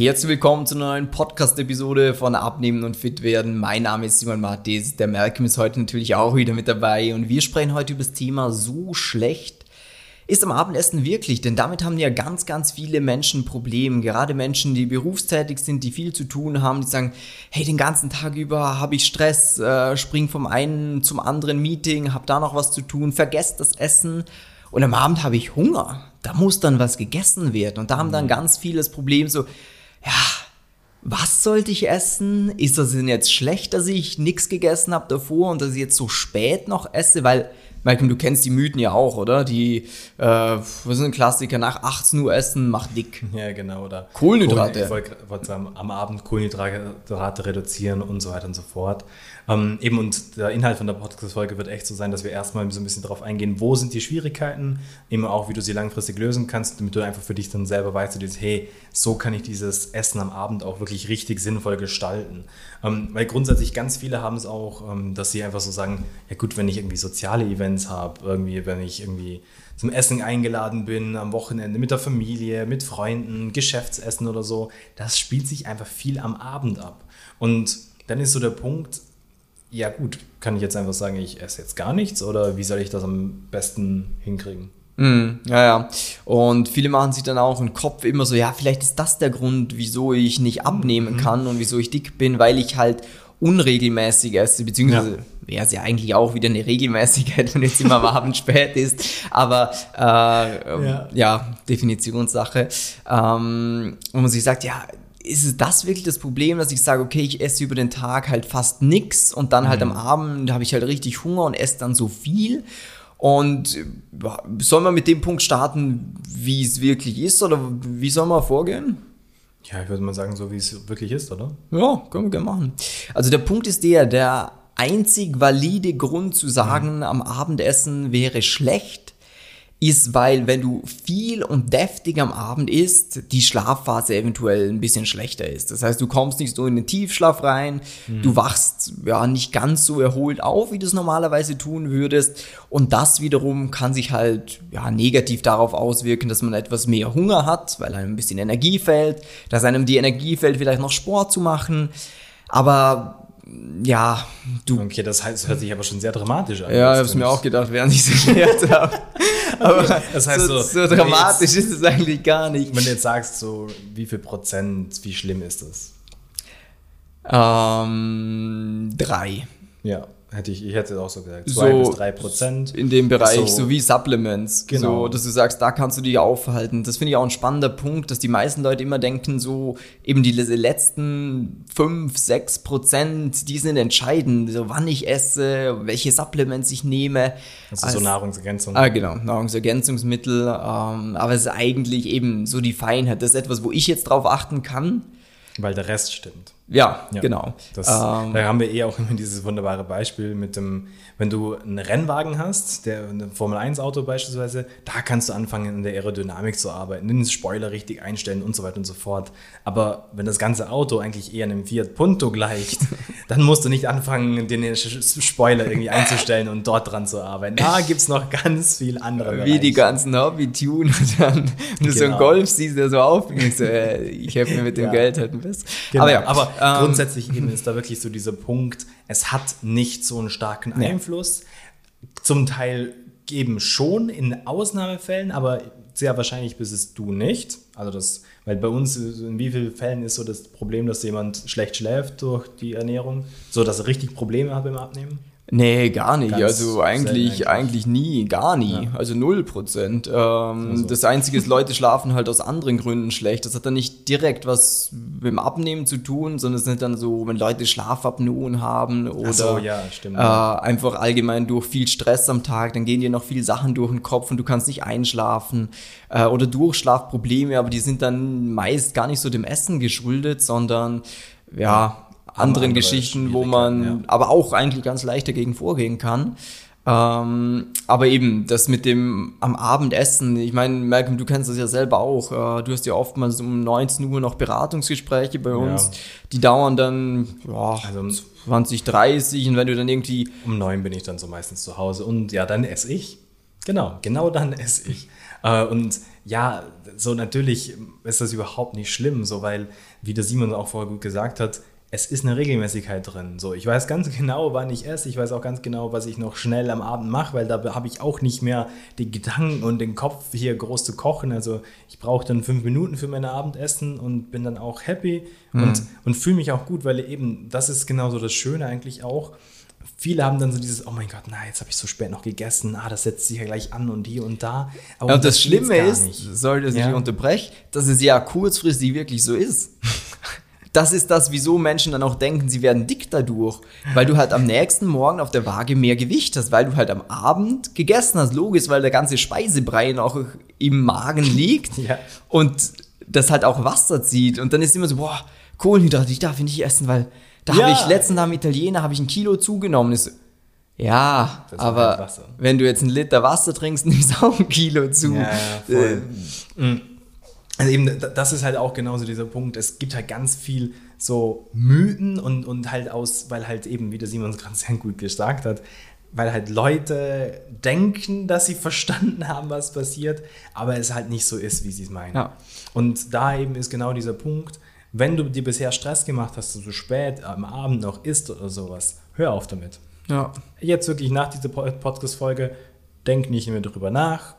Herzlich willkommen zu einer neuen Podcast-Episode von Abnehmen und Fit werden. Mein Name ist Simon Martis, der Malcolm ist heute natürlich auch wieder mit dabei und wir sprechen heute über das Thema so schlecht ist am Abendessen wirklich, denn damit haben ja ganz, ganz viele Menschen Probleme. Gerade Menschen, die berufstätig sind, die viel zu tun haben, die sagen, hey, den ganzen Tag über habe ich Stress, äh, spring vom einen zum anderen Meeting, hab da noch was zu tun, vergesst das Essen und am Abend habe ich Hunger. Da muss dann was gegessen werden und da haben dann mhm. ganz viele das Problem so, ja, was sollte ich essen? Ist das denn jetzt schlecht, dass ich nichts gegessen habe davor und dass ich jetzt so spät noch esse? Weil Malcolm, du kennst die Mythen ja auch, oder? Die, äh, was sind ein Klassiker? Nach 18 Uhr essen macht dick. Ja, genau. Oder Kohlenhydrate. Ich wollte sagen, am Abend Kohlenhydrate reduzieren und so weiter und so fort. Ähm, eben und der Inhalt von der Podcast-Folge wird echt so sein, dass wir erstmal so ein bisschen darauf eingehen, wo sind die Schwierigkeiten, eben auch, wie du sie langfristig lösen kannst, damit du einfach für dich dann selber weißt, du hey, so kann ich dieses Essen am Abend auch wirklich richtig sinnvoll gestalten. Ähm, weil grundsätzlich ganz viele haben es auch, ähm, dass sie einfach so sagen, ja gut, wenn ich irgendwie soziale Events habe, irgendwie, wenn ich irgendwie zum Essen eingeladen bin, am Wochenende mit der Familie, mit Freunden, Geschäftsessen oder so, das spielt sich einfach viel am Abend ab. Und dann ist so der Punkt, ja gut, kann ich jetzt einfach sagen, ich esse jetzt gar nichts oder wie soll ich das am besten hinkriegen? Mm, ja, ja. Und viele machen sich dann auch im Kopf immer so, ja, vielleicht ist das der Grund, wieso ich nicht abnehmen mhm. kann und wieso ich dick bin, weil ich halt unregelmäßig esse, beziehungsweise ja. wäre es ja eigentlich auch wieder eine Regelmäßigkeit, wenn jetzt immer am Abend spät ist, aber äh, ja. ja. Definitionssache. Ähm, und man sich sagt, ja, ist das wirklich das Problem, dass ich sage, okay, ich esse über den Tag halt fast nichts und dann halt mhm. am Abend habe ich halt richtig Hunger und esse dann so viel? Und soll man mit dem Punkt starten, wie es wirklich ist oder wie soll man vorgehen? Ja, ich würde mal sagen, so wie es wirklich ist, oder? Ja, können wir gerne machen. Also der Punkt ist der, der einzig valide Grund zu sagen, mhm. am Abendessen wäre schlecht, ist, weil wenn du viel und deftig am Abend isst, die Schlafphase eventuell ein bisschen schlechter ist. Das heißt, du kommst nicht so in den Tiefschlaf rein, mhm. du wachst ja nicht ganz so erholt auf, wie du es normalerweise tun würdest. Und das wiederum kann sich halt ja negativ darauf auswirken, dass man etwas mehr Hunger hat, weil einem ein bisschen Energie fällt, dass einem die Energie fällt, vielleicht noch Sport zu machen. Aber ja, du. Okay, das heißt, hört sich aber schon sehr dramatisch an. Ja, ich hab's mir auch gedacht, während ich es erklärt habe. aber das heißt so, so, so dramatisch jetzt, ist es eigentlich gar nicht. Wenn du jetzt sagst, so wie viel Prozent, wie schlimm ist das? Ähm, drei. Ja. Hätte ich, ich hätte auch so gesagt, 2 so bis 3 Prozent. In dem Bereich, so, so wie Supplements. Genau. So, dass du sagst, da kannst du dich aufhalten. Das finde ich auch ein spannender Punkt, dass die meisten Leute immer denken, so eben diese letzten 5, 6 Prozent, die sind entscheidend. So, wann ich esse, welche Supplements ich nehme. Also Als, so Nahrungsergänzung. Ah, genau, Nahrungsergänzungsmittel. Ähm, aber es ist eigentlich eben so die Feinheit. Das ist etwas, wo ich jetzt drauf achten kann. Weil der Rest stimmt. Ja, ja, genau. Das, ähm, da haben wir eh auch immer dieses wunderbare Beispiel mit dem, wenn du einen Rennwagen hast, der ein Formel-1-Auto beispielsweise, da kannst du anfangen, in der Aerodynamik zu arbeiten, den Spoiler richtig einstellen und so weiter und so fort. Aber wenn das ganze Auto eigentlich eher einem Fiat Punto gleicht, dann musst du nicht anfangen, den Spoiler irgendwie einzustellen und dort dran zu arbeiten. Da gibt es noch ganz viel andere. Wie Bereiche. die ganzen Hobby-Tuner dann. Wenn du so einen genau. Golf siehst, der so aufgeht, so, äh, ich helfe mir mit dem ja. Geld halt ein bisschen. Genau. Aber ja, aber ähm, grundsätzlich eben ist da wirklich so dieser Punkt, es hat nicht so einen starken Einfluss. Nee. Zum Teil eben schon in Ausnahmefällen, aber sehr wahrscheinlich bist es du nicht. Also das, weil bei uns in wie vielen Fällen ist so das Problem, dass jemand schlecht schläft durch die Ernährung, so dass er richtig Probleme hat beim Abnehmen? Nee, gar nicht. Ganz also eigentlich, eigentlich, nie, gar nie. Ja. Also null Prozent. Ähm, also. Das Einzige ist, Leute schlafen halt aus anderen Gründen schlecht. Das hat dann nicht direkt was mit dem Abnehmen zu tun, sondern es sind dann so, wenn Leute Schlafapnoen haben oder so, ja, äh, einfach allgemein durch viel Stress am Tag, dann gehen dir noch viele Sachen durch den Kopf und du kannst nicht einschlafen. Äh, oder Durchschlafprobleme, aber die sind dann meist gar nicht so dem Essen geschuldet, sondern ja anderen Geschichten, wo man ja. aber auch eigentlich ganz leicht dagegen vorgehen kann. Ähm, aber eben, das mit dem am Abendessen, ich meine, Malcolm, du kennst das ja selber auch. Äh, du hast ja oftmals um 19 Uhr noch Beratungsgespräche bei uns. Ja. Die dauern dann ja, also 20, 30 und wenn du dann irgendwie. Um 9 bin ich dann so meistens zu Hause und ja, dann esse ich. Genau, genau dann esse ich. Äh, und ja, so natürlich ist das überhaupt nicht schlimm, so weil, wie der Simon auch vorher gut gesagt hat, es ist eine Regelmäßigkeit drin. So, ich weiß ganz genau, wann ich esse. Ich weiß auch ganz genau, was ich noch schnell am Abend mache, weil da habe ich auch nicht mehr die Gedanken und den Kopf hier groß zu kochen. Also ich brauche dann fünf Minuten für mein Abendessen und bin dann auch happy mhm. und, und fühle mich auch gut, weil eben das ist genauso das Schöne eigentlich auch. Viele haben dann so dieses, oh mein Gott, na, jetzt habe ich so spät noch gegessen, ah, das setzt sich ja gleich an und hier und da. Aber ja, und das, das Schlimme ist, sorry, dass ja. ich unterbreche, dass es ja kurzfristig wirklich so ist. das ist das, wieso Menschen dann auch denken, sie werden dick dadurch. Weil du halt am nächsten Morgen auf der Waage mehr Gewicht hast, weil du halt am Abend gegessen hast. Logisch, weil der ganze Speisebrei noch im Magen liegt ja. und das halt auch Wasser zieht. Und dann ist immer so, boah, Kohlenhydrate, ich darf nicht essen, weil da ja. habe ich letztens am Italiener habe ich ein Kilo zugenommen. Ist, ja, aber halt wenn du jetzt einen Liter Wasser trinkst, nimmst du auch ein Kilo zu. Ja, ja, voll. Äh, mhm. Also eben, das ist halt auch genauso dieser Punkt. Es gibt halt ganz viel so Mythen und, und halt aus, weil halt eben, wie der Simon es gerade sehr gut gesagt hat, weil halt Leute denken, dass sie verstanden haben, was passiert, aber es halt nicht so ist, wie sie es meinen. Ja. Und da eben ist genau dieser Punkt, wenn du dir bisher Stress gemacht hast, dass du so spät am Abend noch isst oder sowas, hör auf damit. Ja. Jetzt wirklich nach dieser Podcast-Folge, denk nicht mehr darüber nach,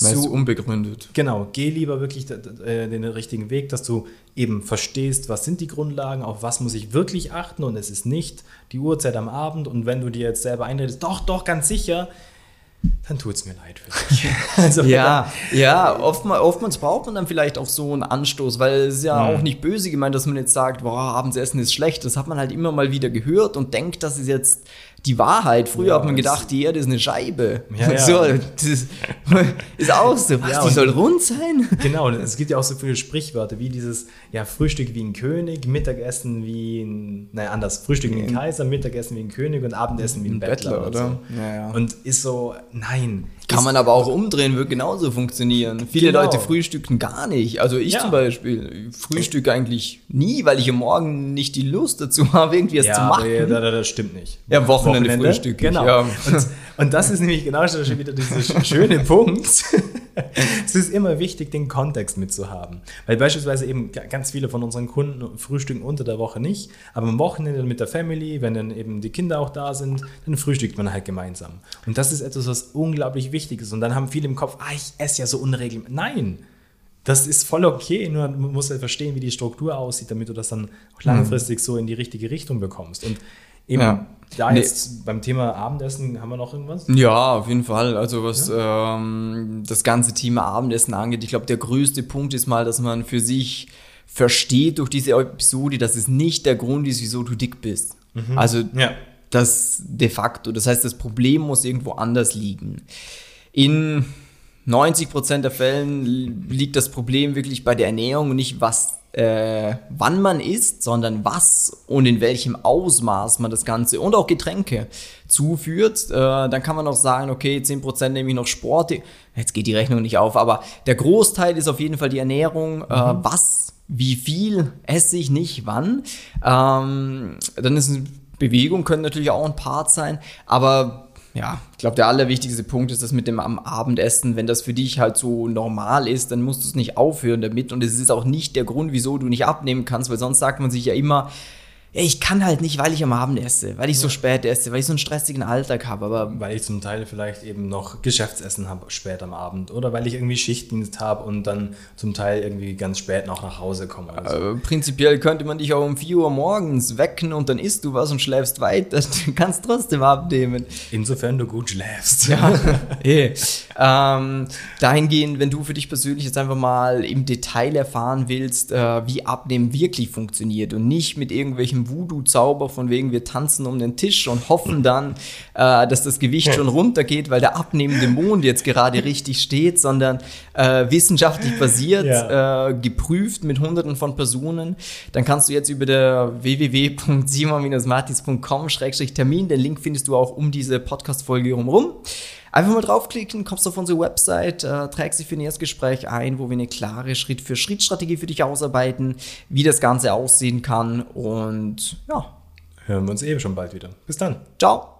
Meist unbegründet. Genau, geh lieber wirklich äh, den richtigen Weg, dass du eben verstehst, was sind die Grundlagen, auf was muss ich wirklich achten und es ist nicht die Uhrzeit am Abend und wenn du dir jetzt selber einredest, doch, doch, ganz sicher, dann tut es mir leid für dich. also, ja, ja, oftmals, oftmals braucht man dann vielleicht auch so einen Anstoß, weil es ist ja mhm. auch nicht böse gemeint, dass man jetzt sagt, boah, Abendsessen ist schlecht. Das hat man halt immer mal wieder gehört und denkt, das ist jetzt die Wahrheit. Früher ja, hat man gedacht, die Erde ist eine Scheibe. Ja, ja. So, das ist auch so. Was, ja, die soll rund sein? Genau, es gibt ja auch so viele Sprichwörter, wie dieses ja, Frühstück wie ein König, Mittagessen wie ein, naja, anders, Frühstück wie ein Kaiser, Mittagessen wie ein König und Abendessen wie ein, ein Bettler, Bettler. oder? So. Und ist so, nein. Kann man aber auch umdrehen, wird genauso funktionieren. Viele genau. Leute frühstücken gar nicht. Also ich zum Beispiel frühstücke eigentlich nie, weil ich am Morgen nicht die Lust dazu habe, irgendwie was zu machen. Ja, das, das stimmt nicht. Ja, Wochen Wochenende, Wochenende Frühstück. Genau. Ja. Und, und, das ist nämlich genau schon wieder dieser schöne Punkt. es ist immer wichtig, den Kontext mitzuhaben. Weil beispielsweise eben ganz viele von unseren Kunden frühstücken unter der Woche nicht, aber am Wochenende mit der Family, wenn dann eben die Kinder auch da sind, dann frühstückt man halt gemeinsam. Und das ist etwas, was unglaublich wichtig ist. Und dann haben viele im Kopf, ah, ich esse ja so unregelmäßig. Nein! Das ist voll okay, nur man muss halt verstehen, wie die Struktur aussieht, damit du das dann auch langfristig so in die richtige Richtung bekommst. Und eben, ja. Da nee. jetzt beim Thema Abendessen haben wir noch irgendwas? Ja, auf jeden Fall. Also was ja. ähm, das ganze Thema Abendessen angeht, ich glaube, der größte Punkt ist mal, dass man für sich versteht durch diese Episode, dass es nicht der Grund ist, wieso du dick bist. Mhm. Also ja. das de facto. Das heißt, das Problem muss irgendwo anders liegen. In 90 Prozent der Fällen liegt das Problem wirklich bei der Ernährung und nicht was äh, wann man isst, sondern was und in welchem Ausmaß man das Ganze und auch Getränke zuführt. Äh, dann kann man auch sagen, okay, 10% nehme ich noch Sport. Jetzt geht die Rechnung nicht auf, aber der Großteil ist auf jeden Fall die Ernährung. Äh, mhm. Äh, was, wie viel esse ich nicht, wann. Ähm, dann ist Bewegung, können natürlich auch ein Part sein, aber ja, ich glaube, der allerwichtigste Punkt ist das mit dem am Abendessen. Wenn das für dich halt so normal ist, dann musst du es nicht aufhören damit. Und es ist auch nicht der Grund, wieso du nicht abnehmen kannst, weil sonst sagt man sich ja immer, ich kann halt nicht, weil ich am Abend esse, weil ich so spät esse, weil ich so einen stressigen Alltag habe. Aber weil ich zum Teil vielleicht eben noch Geschäftsessen habe spät am Abend oder weil ich irgendwie Schichtdienst habe und dann zum Teil irgendwie ganz spät noch nach Hause komme. So. Äh, prinzipiell könnte man dich auch um 4 Uhr morgens wecken und dann isst du was und schläfst weiter. Du kannst trotzdem abnehmen. Insofern du gut schläfst. Ja, hey. ähm, dahingehend, wenn du für dich persönlich jetzt einfach mal im Detail erfahren willst, äh, wie Abnehmen wirklich funktioniert und nicht mit irgendwelchen Voodoo-Zauber, von wegen wir tanzen um den Tisch und hoffen dann, äh, dass das Gewicht schon runtergeht, weil der abnehmende Mond jetzt gerade richtig steht, sondern äh, wissenschaftlich basiert, ja. äh, geprüft mit hunderten von Personen. Dann kannst du jetzt über der www.simon-martis.com-termin, den Link findest du auch um diese Podcast-Folge herum. Einfach mal draufklicken, kommst auf unsere Website, äh, trägst dich für ein Erstgespräch ein, wo wir eine klare Schritt-für-Schritt-Strategie für dich ausarbeiten, wie das Ganze aussehen kann und ja. Hören wir uns eben schon bald wieder. Bis dann. Ciao.